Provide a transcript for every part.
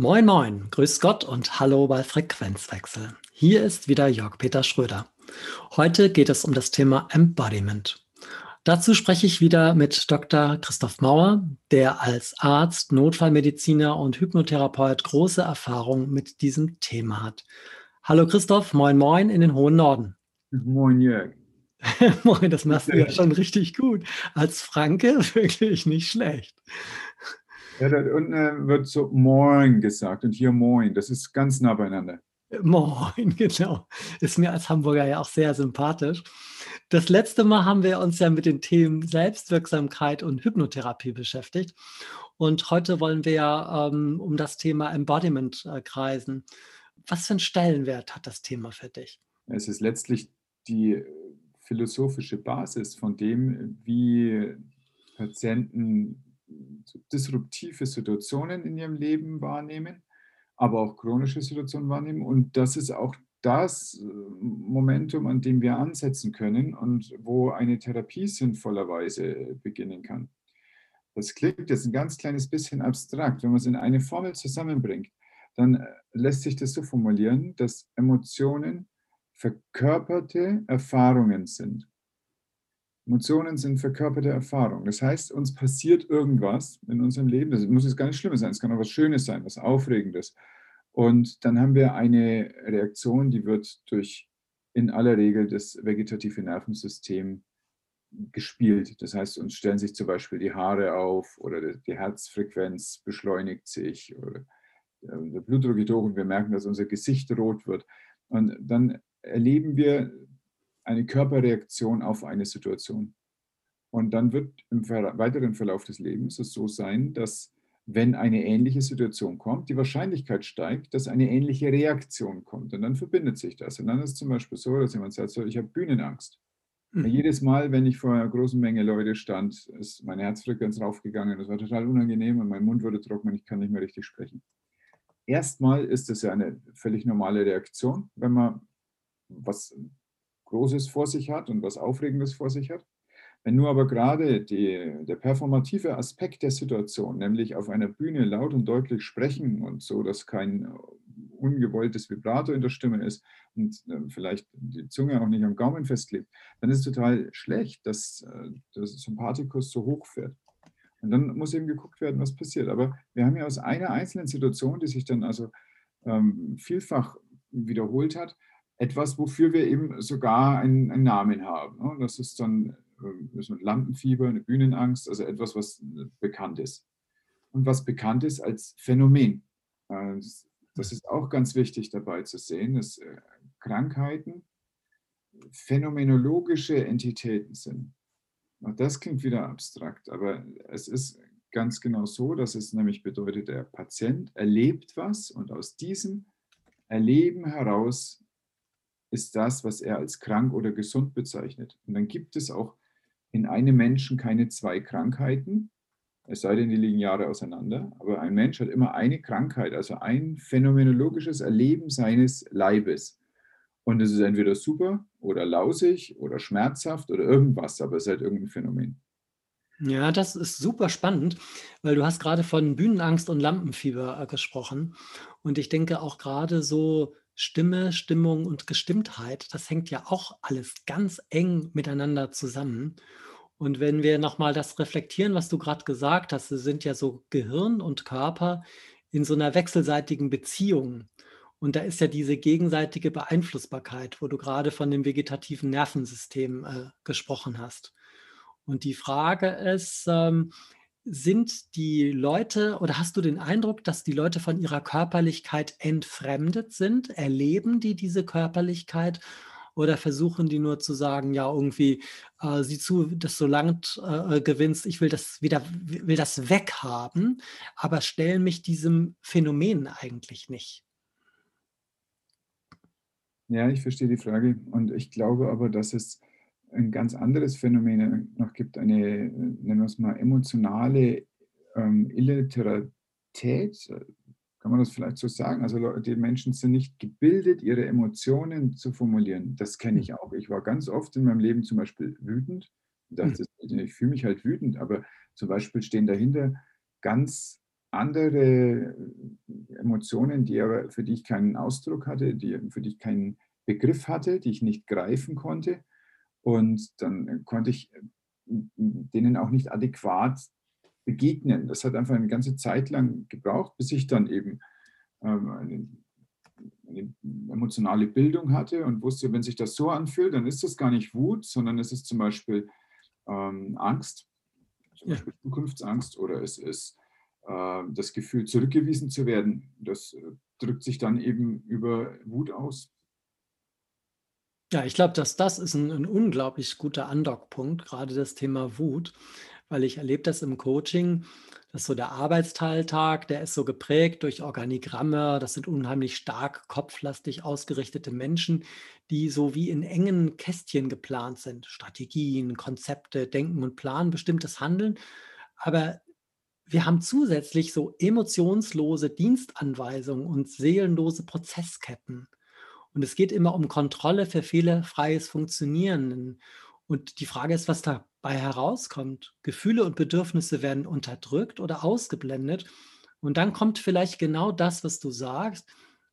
Moin, moin, grüß Gott und hallo bei Frequenzwechsel. Hier ist wieder Jörg-Peter Schröder. Heute geht es um das Thema Embodiment. Dazu spreche ich wieder mit Dr. Christoph Mauer, der als Arzt, Notfallmediziner und Hypnotherapeut große Erfahrung mit diesem Thema hat. Hallo Christoph, moin, moin in den hohen Norden. Moin, Jörg. moin, das machst du ja schon richtig gut. Als Franke wirklich nicht schlecht. Ja, da unten äh, wird so Moin gesagt und hier Moin. Das ist ganz nah beieinander. Moin, genau. Ist mir als Hamburger ja auch sehr sympathisch. Das letzte Mal haben wir uns ja mit den Themen Selbstwirksamkeit und Hypnotherapie beschäftigt. Und heute wollen wir ja ähm, um das Thema Embodiment äh, kreisen. Was für einen Stellenwert hat das Thema für dich? Es ist letztlich die philosophische Basis von dem, wie Patienten disruptive Situationen in ihrem Leben wahrnehmen, aber auch chronische Situationen wahrnehmen. Und das ist auch das äh, Momentum, an dem wir ansetzen können und wo eine Therapie sinnvollerweise beginnen kann. Das klingt jetzt ein ganz kleines bisschen abstrakt. Wenn man es in eine Formel zusammenbringt, dann äh, lässt sich das so formulieren, dass Emotionen verkörperte Erfahrungen sind. Emotionen sind verkörperte Erfahrung. Das heißt, uns passiert irgendwas in unserem Leben. Das muss jetzt gar nicht Schlimmes sein, es kann auch was Schönes sein, was Aufregendes. Und dann haben wir eine Reaktion, die wird durch in aller Regel das vegetative Nervensystem gespielt. Das heißt, uns stellen sich zum Beispiel die Haare auf oder die Herzfrequenz beschleunigt sich oder äh, der Blutdruck geht hoch und wir merken, dass unser Gesicht rot wird. Und dann erleben wir eine Körperreaktion auf eine Situation. Und dann wird im weiteren Verlauf des Lebens es so sein, dass wenn eine ähnliche Situation kommt, die Wahrscheinlichkeit steigt, dass eine ähnliche Reaktion kommt. Und dann verbindet sich das. Und dann ist es zum Beispiel so, dass jemand sagt, so, ich habe Bühnenangst. Mhm. Jedes Mal, wenn ich vor einer großen Menge Leute stand, ist meine Herzfrequenz raufgegangen. Das war total unangenehm und mein Mund wurde trocken und ich kann nicht mehr richtig sprechen. Erstmal ist das ja eine völlig normale Reaktion, wenn man was Großes vor sich hat und was Aufregendes vor sich hat. Wenn nur aber gerade die, der performative Aspekt der Situation, nämlich auf einer Bühne laut und deutlich sprechen und so, dass kein ungewolltes Vibrato in der Stimme ist und äh, vielleicht die Zunge auch nicht am Gaumen festklebt, dann ist es total schlecht, dass äh, das Sympathikus so hoch fährt. Und dann muss eben geguckt werden, was passiert. Aber wir haben ja aus einer einzelnen Situation, die sich dann also ähm, vielfach wiederholt hat, etwas, wofür wir eben sogar einen, einen Namen haben. Ne? Das ist dann das ein Lampenfieber, eine Bühnenangst, also etwas, was bekannt ist. Und was bekannt ist als Phänomen. Äh, das ist auch ganz wichtig dabei zu sehen, dass äh, Krankheiten phänomenologische Entitäten sind. Auch das klingt wieder abstrakt, aber es ist ganz genau so, dass es nämlich bedeutet, der Patient erlebt was und aus diesem Erleben heraus ist das, was er als krank oder gesund bezeichnet. Und dann gibt es auch in einem Menschen keine zwei Krankheiten, es sei denn, die liegen Jahre auseinander, aber ein Mensch hat immer eine Krankheit, also ein phänomenologisches Erleben seines Leibes. Und es ist entweder super oder lausig oder schmerzhaft oder irgendwas, aber es ist halt irgendein Phänomen. Ja, das ist super spannend, weil du hast gerade von Bühnenangst und Lampenfieber äh, gesprochen. Und ich denke auch gerade so Stimme, Stimmung und Gestimmtheit, das hängt ja auch alles ganz eng miteinander zusammen. Und wenn wir nochmal das reflektieren, was du gerade gesagt hast, sind ja so Gehirn und Körper in so einer wechselseitigen Beziehung. Und da ist ja diese gegenseitige Beeinflussbarkeit, wo du gerade von dem vegetativen Nervensystem äh, gesprochen hast. Und die Frage ist, ähm, sind die Leute oder hast du den Eindruck, dass die Leute von ihrer Körperlichkeit entfremdet sind? Erleben die diese Körperlichkeit Oder versuchen die nur zu sagen, ja, irgendwie, äh, sieh zu, dass du Land äh, gewinnst, ich will das wieder, will das weghaben, aber stellen mich diesem Phänomen eigentlich nicht. Ja, ich verstehe die Frage. Und ich glaube aber, dass es ein ganz anderes Phänomen noch gibt, eine, nennen wir es mal, emotionale ähm, Illiteratät, kann man das vielleicht so sagen? Also die Menschen sind nicht gebildet, ihre Emotionen zu formulieren. Das kenne ich auch. Ich war ganz oft in meinem Leben zum Beispiel wütend. Ich dachte, ich fühle mich halt wütend, aber zum Beispiel stehen dahinter ganz andere Emotionen, die aber für die ich keinen Ausdruck hatte, die, für die ich keinen Begriff hatte, die ich nicht greifen konnte. Und dann konnte ich denen auch nicht adäquat begegnen. Das hat einfach eine ganze Zeit lang gebraucht, bis ich dann eben ähm, eine, eine, emotionale Bildung hatte und wusste, wenn sich das so anfühlt, dann ist das gar nicht Wut, sondern es ist zum Beispiel ähm, Angst, zum Beispiel ja. Zukunftsangst oder es ist äh, das Gefühl, zurückgewiesen zu werden. Das äh, drückt sich dann eben über Wut aus. Ja, ich glaube, dass das ist ein, ein unglaublich guter Andockpunkt, gerade das Thema Wut, weil ich erlebe das im Coaching, dass so der Arbeitsteiltag, der ist so geprägt durch Organigramme. Das sind unheimlich stark kopflastig ausgerichtete Menschen, die so wie in engen Kästchen geplant sind. Strategien, Konzepte, Denken und Planen, bestimmtes Handeln. Aber wir haben zusätzlich so emotionslose Dienstanweisungen und seelenlose Prozessketten. Und es geht immer um Kontrolle für fehlerfreies Funktionieren. Und die Frage ist, was dabei herauskommt. Gefühle und Bedürfnisse werden unterdrückt oder ausgeblendet. Und dann kommt vielleicht genau das, was du sagst,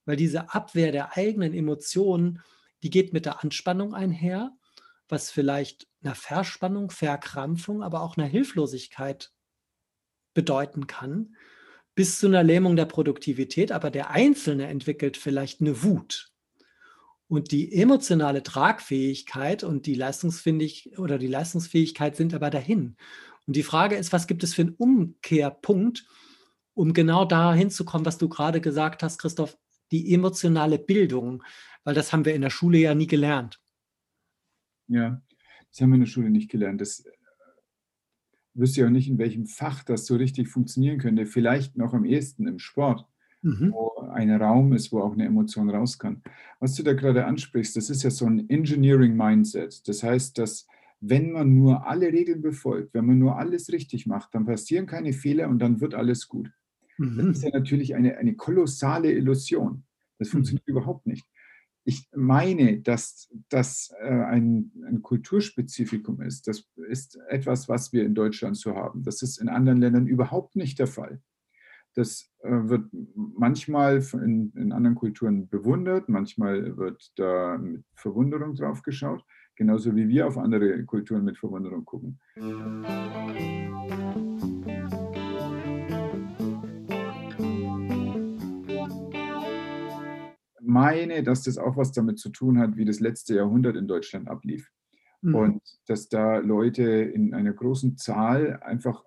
weil diese Abwehr der eigenen Emotionen, die geht mit der Anspannung einher, was vielleicht einer Verspannung, Verkrampfung, aber auch einer Hilflosigkeit bedeuten kann, bis zu einer Lähmung der Produktivität. Aber der Einzelne entwickelt vielleicht eine Wut und die emotionale Tragfähigkeit und die Leistungsfähigkeit oder die Leistungsfähigkeit sind aber dahin. Und die Frage ist, was gibt es für einen Umkehrpunkt, um genau da hinzukommen, was du gerade gesagt hast, Christoph, die emotionale Bildung, weil das haben wir in der Schule ja nie gelernt. Ja, das haben wir in der Schule nicht gelernt. Das äh, wüsste ja auch nicht, in welchem Fach das so richtig funktionieren könnte. Vielleicht noch am ehesten im Sport mhm. wo ein Raum ist, wo auch eine Emotion raus kann. Was du da gerade ansprichst, das ist ja so ein Engineering Mindset. Das heißt, dass wenn man nur alle Regeln befolgt, wenn man nur alles richtig macht, dann passieren keine Fehler und dann wird alles gut. Mhm. Das ist ja natürlich eine, eine kolossale Illusion. Das mhm. funktioniert mhm. überhaupt nicht. Ich meine, dass das äh, ein, ein, Kulturspezifikum ist. Das ist etwas, was wir in Deutschland so haben. Das ist in anderen Ländern überhaupt nicht der Fall. Das äh, wird manchmal in, in, anderen Kulturen bewundert, manchmal wird da mit Verwunderung drauf geschaut, genauso wie wir auf andere Kulturen mit Verwunderung gucken. meine, dass das auch was damit zu tun hat, wie das letzte Jahrhundert in Deutschland ablief. Mhm. Und dass da Leute in einer großen Zahl einfach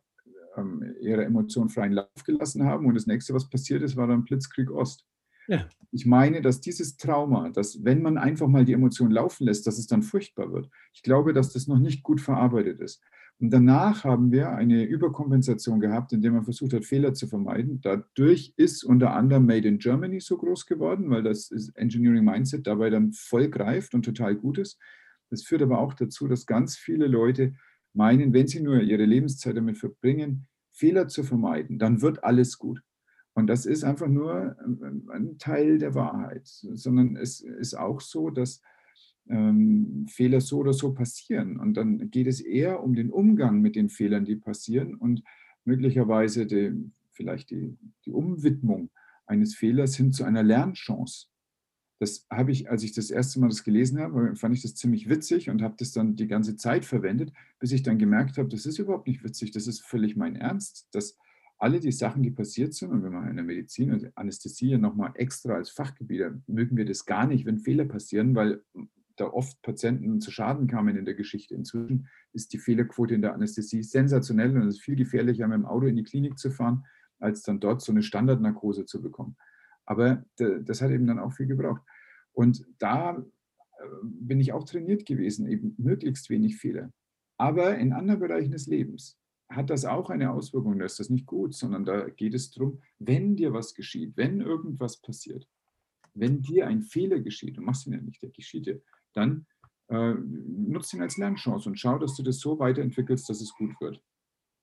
ähm, ihre Emotionen freien Lauf gelassen haben. Und das nächste, was passiert ist, war dann Blitzkrieg Ost. Ja. Ich meine, dass dieses Trauma, dass wenn man einfach mal die Emotionen laufen lässt, dass es dann furchtbar wird. Ich glaube, dass das noch nicht gut verarbeitet ist. Und danach haben wir eine Überkompensation gehabt, indem man versucht hat, Fehler zu vermeiden. Dadurch ist unter anderem Made in Germany so groß geworden, weil das Engineering Mindset dabei dann voll greift und total gut ist. Das führt aber auch dazu, dass ganz viele Leute meinen, wenn sie nur ihre Lebenszeit damit verbringen, Fehler zu vermeiden, dann wird alles gut. Und das ist einfach nur ähm, ein Teil der Wahrheit, sondern es ist auch so, dass ähm, Fehler so oder so passieren. Und dann geht es eher um den Umgang mit den Fehlern, die passieren und möglicherweise die, vielleicht die, die Umwidmung eines Fehlers hin zu einer Lernchance das habe ich, als ich das erste Mal das gelesen habe, fand ich das ziemlich witzig und habe das dann die ganze Zeit verwendet, bis ich dann gemerkt habe, das ist überhaupt nicht witzig, das ist völlig mein Ernst, dass alle die Sachen, die passiert sind, und wenn man in der Medizin und Anästhesie nochmal extra als Fachgebiet, mögen wir das gar nicht, wenn Fehler passieren, weil da oft Patienten zu Schaden kamen in der Geschichte. Inzwischen ist die Fehlerquote in der Anästhesie sensationell und es ist viel gefährlicher, mit dem Auto in die Klinik zu fahren, als dann dort so eine Standardnarkose zu bekommen. Aber das hat eben dann auch viel gebraucht. Und da äh, bin ich auch trainiert gewesen, eben möglichst wenig Fehler. Aber in anderen Bereichen des Lebens hat das auch eine Auswirkung. Da ist das nicht gut, sondern da geht es darum, wenn dir was geschieht, wenn irgendwas passiert, wenn dir ein Fehler geschieht, du machst ihn ja nicht, der geschieht dir, dann äh, nutzt ihn als Lernchance und schau, dass du das so weiterentwickelst, dass es gut wird.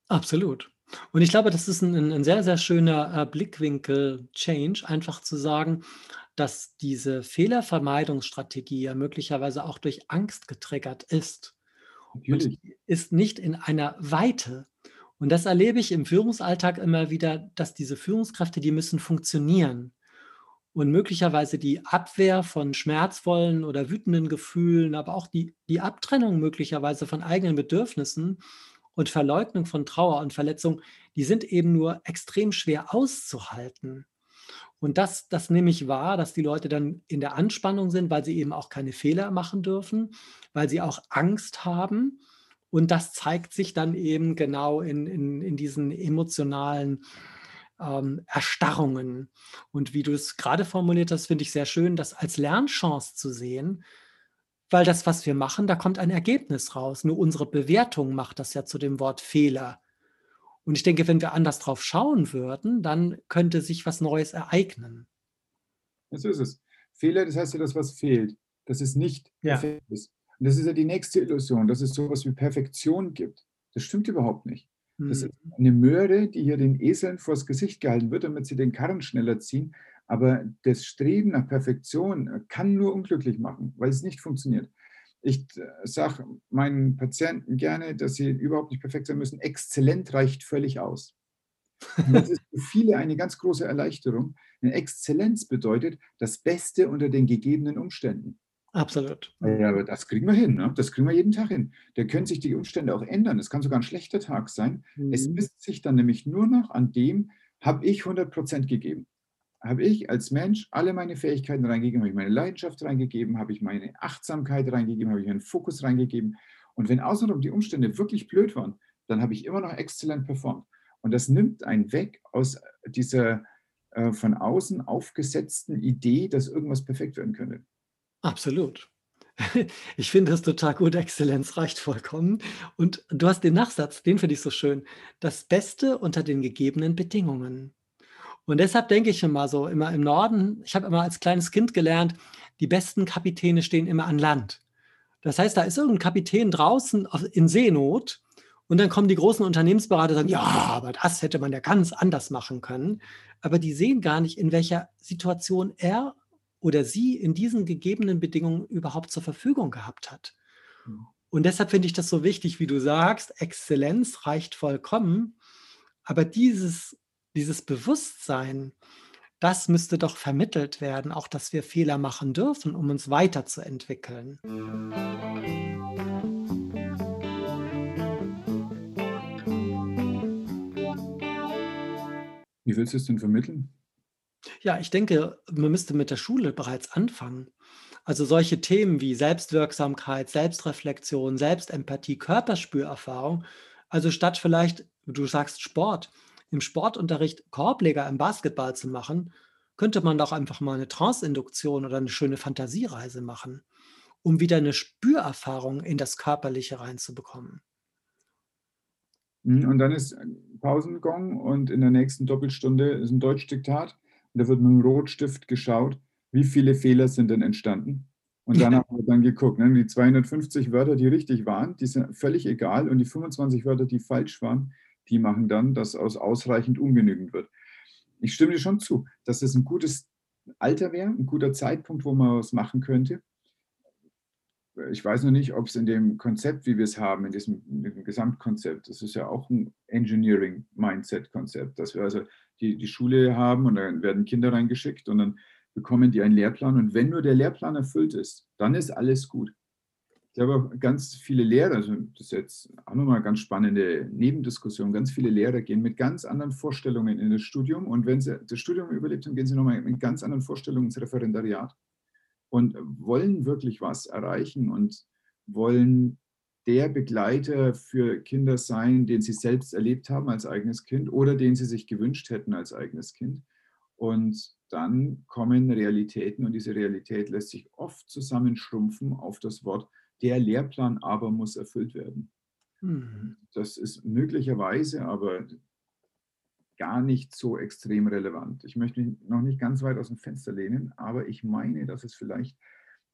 Absolut. Und ich glaube, das ist ein, ein sehr, sehr schöner äh, Blickwinkel-Change, einfach zu sagen, dass diese Fehlervermeidungsstrategie ja möglicherweise auch durch Angst getriggert ist. Natürlich. Und ist nicht in einer Weite. Und das erlebe ich im Führungsalltag immer wieder, dass diese Führungskräfte, die müssen funktionieren. Und möglicherweise die Abwehr von schmerzvollen oder wütenden Gefühlen, aber auch die, die Abtrennung möglicherweise von eigenen Bedürfnissen und Verleugnung von Trauer und Verletzung, die sind eben nur extrem schwer auszuhalten. Und das, das nehme ich wahr, dass die Leute dann in der Anspannung sind, weil sie eben auch keine Fehler machen dürfen, weil sie auch Angst haben. Und das zeigt sich dann eben genau in, in, in diesen emotionalen ähm, Erstarrungen. Und wie du es gerade formuliert hast, finde ich sehr schön, das als Lernchance zu sehen, weil das, was wir machen, da kommt ein Ergebnis raus. Nur unsere Bewertung macht das ja zu dem Wort Fehler. Und ich denke, wenn wir anders drauf schauen würden, dann könnte sich was Neues ereignen. So ist es. Fehler, das heißt ja, dass was fehlt, dass es nicht Ja. perfekt ist. Und das ist ja die nächste Illusion, dass es sowas wie Perfektion gibt. Das stimmt überhaupt nicht. Das Hm. ist eine Möhre, die hier den Eseln vors Gesicht gehalten wird, damit sie den Karren schneller ziehen. Aber das Streben nach Perfektion äh, kann nur unglücklich machen, weil es nicht funktioniert. Ich sage meinen Patienten gerne, dass sie überhaupt nicht perfekt sein müssen. Exzellent reicht völlig aus. Das ist für viele eine ganz große Erleichterung. Eine Exzellenz bedeutet das Beste unter den gegebenen Umständen. Absolut. Ja, aber das kriegen wir hin. Ne? Das kriegen wir jeden Tag hin. Da können sich die Umstände auch ändern. Es kann sogar ein schlechter Tag sein. Es Mhm. misst sich dann nämlich nur noch an dem, habe ich 100% gegeben. Habe ich als Mensch alle meine Fähigkeiten reingegeben, habe ich meine Leidenschaft reingegeben, habe ich meine Achtsamkeit reingegeben, habe ich meinen Fokus reingegeben. Und wenn außenrum die Umstände wirklich blöd waren, dann habe ich immer noch exzellent performt. Und das nimmt einen weg aus dieser äh, von außen aufgesetzten Idee, dass irgendwas perfekt werden könnte. Absolut. Ich finde es total gut. Exzellenz reicht vollkommen. Und du hast den Nachsatz, den finde ich so schön. Das Beste unter den gegebenen Bedingungen. Und deshalb denke ich immer so, immer im Norden, ich habe immer als kleines Kind gelernt, die besten Kapitäne stehen immer an Land. Das heißt, da ist irgendein Kapitän draußen in Seenot und dann kommen die großen Unternehmensberater und sagen, ja, aber das hätte man ja ganz anders machen können. Aber die sehen gar nicht, in welcher Situation er oder sie in diesen gegebenen Bedingungen überhaupt zur Verfügung gehabt hat. Mhm. Und deshalb finde ich das so wichtig, wie du sagst, Exzellenz reicht vollkommen, aber dieses, dieses Bewusstsein, das müsste doch vermittelt werden, auch dass wir Fehler machen dürfen, um uns weiterzuentwickeln. Wie willst du es denn vermitteln? Ja, ich denke, man müsste mit der Schule bereits anfangen. Also solche Themen wie Selbstwirksamkeit, Selbstreflexion, Selbstempathie, Körperspürerfahrung. Also statt vielleicht, du sagst Sport, im Sportunterricht Korbleger im Basketball zu machen, könnte man doch einfach mal eine Trance-Induktion oder eine schöne Fantasiereise machen, um wieder eine Spürerfahrung in das Körperliche reinzubekommen. Mhm, Und dann ist Pausengong und in der nächsten Doppelstunde ist ein Deutschdiktat. Und da wird mit dem Rotstift geschaut, wie viele Fehler sind denn entstanden. Und danach wird dann geguckt. Ne? Die 250 Wörter, die richtig waren, die sind völlig egal. Und die 25 Wörter, die falsch waren, die machen dann, dass aus ausreichend ungenügend wird. Ich stimme dir schon zu, dass das ein gutes Alter wäre, ein guter Zeitpunkt, wo man was machen könnte. Ich weiß noch nicht, ob es in dem Konzept, wie wir es haben, in diesem, in diesem Gesamtkonzept, das ist ja auch ein Engineering-Mindset-Konzept, dass wir also die, die Schule haben und dann werden Kinder reingeschickt und dann bekommen die einen Lehrplan und wenn nur der Lehrplan erfüllt ist, dann ist alles gut. Ich habe auch ganz viele Lehrer, also das ist jetzt auch nochmal eine ganz spannende Nebendiskussion, ganz viele Lehrer gehen mit ganz anderen Vorstellungen in das Studium und wenn sie das Studium überlebt haben, gehen sie nochmal mit ganz anderen Vorstellungen ins Referendariat und wollen wirklich was erreichen und wollen der Begleiter für Kinder sein, den sie selbst erlebt haben als eigenes Kind oder den sie sich gewünscht hätten als eigenes Kind. Und dann kommen Realitäten und diese Realität lässt sich oft zusammenschrumpfen auf das Wort, der Lehrplan aber muss erfüllt werden. Mhm. Das ist möglicherweise aber gar nicht so extrem relevant. Ich möchte mich noch nicht ganz weit aus dem Fenster lehnen, aber ich meine, dass es vielleicht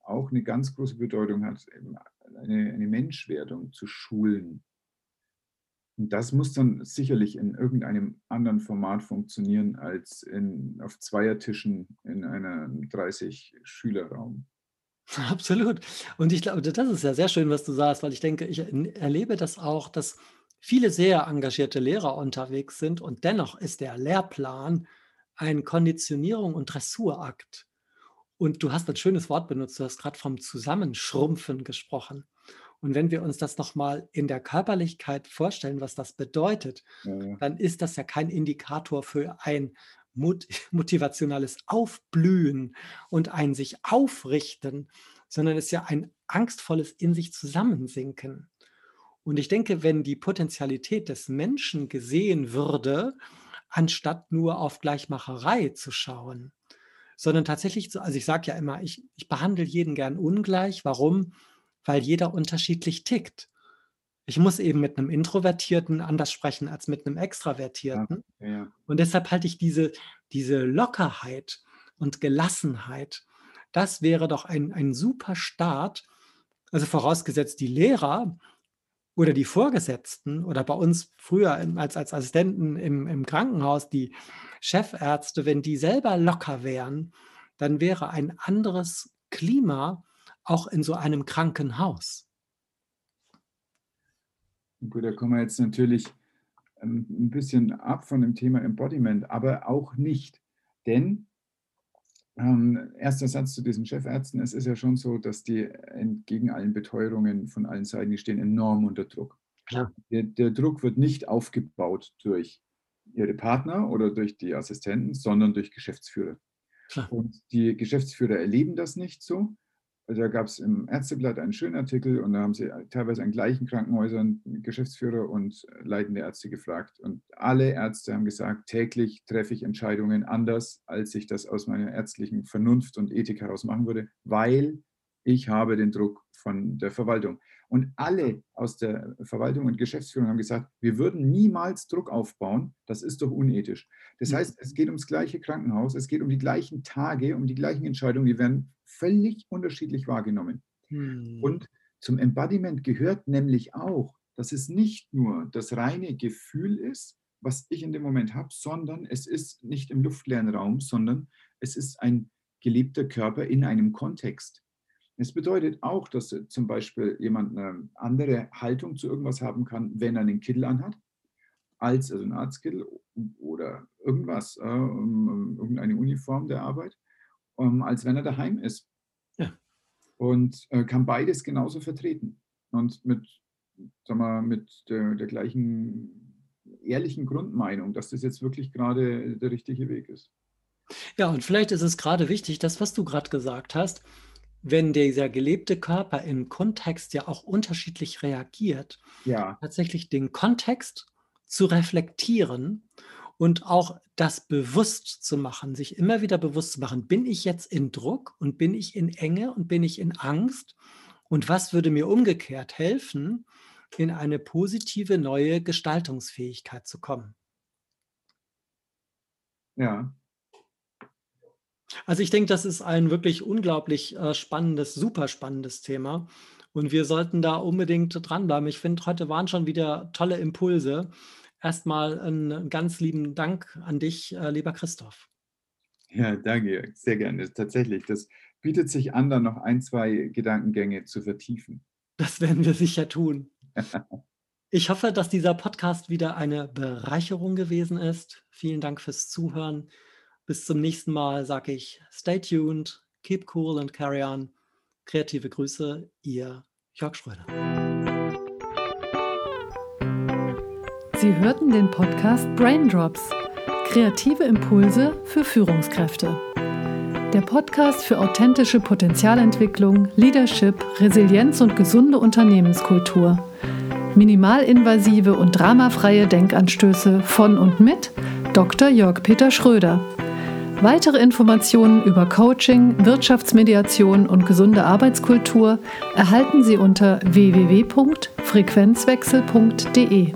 auch eine ganz große Bedeutung hat, eine, eine Menschwerdung zu schulen. Und das muss dann sicherlich in irgendeinem anderen Format funktionieren als in, auf Zweiertischen in einem 30-Schülerraum. Absolut. Und ich glaube, das ist ja sehr schön, was du sagst, weil ich denke, ich erlebe das auch, dass viele sehr engagierte Lehrer unterwegs sind und dennoch ist der Lehrplan ein Konditionierung und Dressurakt. Und du hast ein schönes Wort benutzt, du hast gerade vom Zusammenschrumpfen gesprochen. Und wenn wir uns das nochmal in der Körperlichkeit vorstellen, was das bedeutet, ja. dann ist das ja kein Indikator für ein motivationales Aufblühen und ein sich aufrichten, sondern es ist ja ein angstvolles in sich zusammensinken. Und ich denke, wenn die Potenzialität des Menschen gesehen würde, anstatt nur auf Gleichmacherei zu schauen, sondern tatsächlich, also ich sage ja immer, ich, ich behandle jeden gern ungleich. Warum? Weil jeder unterschiedlich tickt. Ich muss eben mit einem Introvertierten anders sprechen als mit einem Extravertierten. Ja, ja. Und deshalb halte ich diese, diese Lockerheit und Gelassenheit, das wäre doch ein, ein super Start. Also vorausgesetzt, die Lehrer oder die Vorgesetzten oder bei uns früher als, als Assistenten im, im Krankenhaus, die Chefärzte, wenn die selber locker wären, dann wäre ein anderes Klima auch in so einem Krankenhaus. Gut, da kommen wir jetzt natürlich ähm, ein bisschen ab von dem Thema Embodiment, aber auch nicht. Denn ähm, erster Satz zu diesen Chefärzten, es ist ja schon so, dass die entgegen allen Beteuerungen von allen Seiten, die stehen enorm unter Druck. Klar. Der, der Druck wird nicht aufgebaut durch ihre Partner oder durch die Assistenten, sondern durch Geschäftsführer. Klar. Und die Geschäftsführer erleben das nicht so, da gab es im Ärzteblatt einen schönen Artikel und da haben sie teilweise an gleichen Krankenhäusern Geschäftsführer und leitende Ärzte gefragt. Und alle Ärzte haben gesagt, täglich treffe ich Entscheidungen anders, als ich das aus meiner ärztlichen Vernunft und Ethik heraus machen würde, weil ich habe den Druck von der Verwaltung. Und alle aus der Verwaltung und Geschäftsführung haben gesagt, wir würden niemals Druck aufbauen. Das ist doch unethisch. Das heißt, es geht ums gleiche Krankenhaus, es geht um die gleichen Tage, um die gleichen Entscheidungen, die werden völlig unterschiedlich wahrgenommen. Hm. Und zum Embodiment gehört nämlich auch, dass es nicht nur das reine Gefühl ist, was ich in dem Moment habe, sondern es ist nicht im luftleeren Raum, sondern es ist ein gelebter Körper in einem Kontext. Es bedeutet auch, dass zum Beispiel jemand eine andere Haltung zu irgendwas haben kann, wenn er einen Kittel anhat, als also ein Arztkittel oder irgendwas, äh, irgendeine Uniform der Arbeit, ähm, als wenn er daheim ist. Ja. Und äh, kann beides genauso vertreten. Und mit, sag mal, mit der, der gleichen ehrlichen Grundmeinung, dass das jetzt wirklich gerade der richtige Weg ist. Ja, und vielleicht ist es gerade wichtig, das, was du gerade gesagt hast, wenn dieser gelebte Körper im Kontext ja auch unterschiedlich reagiert, ja. tatsächlich den Kontext zu reflektieren und auch das bewusst zu machen, sich immer wieder bewusst zu machen, bin ich jetzt in Druck und bin ich in Enge und bin ich in Angst und was würde mir umgekehrt helfen, in eine positive neue Gestaltungsfähigkeit zu kommen. Ja, also ich denke, das ist ein wirklich unglaublich äh, spannendes, super spannendes Thema. Und wir sollten da unbedingt dranbleiben. Ich finde, heute waren schon wieder tolle Impulse. Erstmal einen ganz lieben Dank an dich, äh, lieber Christoph. Ja, danke, sehr gerne. Tatsächlich, das bietet sich an, da noch ein, zwei Gedankengänge zu vertiefen. Das werden wir sicher tun. Ich hoffe, dass dieser Podcast wieder eine Bereicherung gewesen ist. Vielen Dank fürs Zuhören. Bis zum nächsten Mal sage ich, stay tuned, keep cool and carry on. Kreative Grüße, ihr Jörg Schröder. Sie hörten den Podcast Braindrops. Kreative Impulse für Führungskräfte. Der Podcast für authentische Potenzialentwicklung, Leadership, Resilienz und gesunde Unternehmenskultur. Minimalinvasive und dramafreie Denkanstöße von und mit Dr. Jörg Peter Schröder. Weitere Informationen über Coaching, Wirtschaftsmediation und gesunde Arbeitskultur erhalten Sie unter www.frequenzwechsel.de.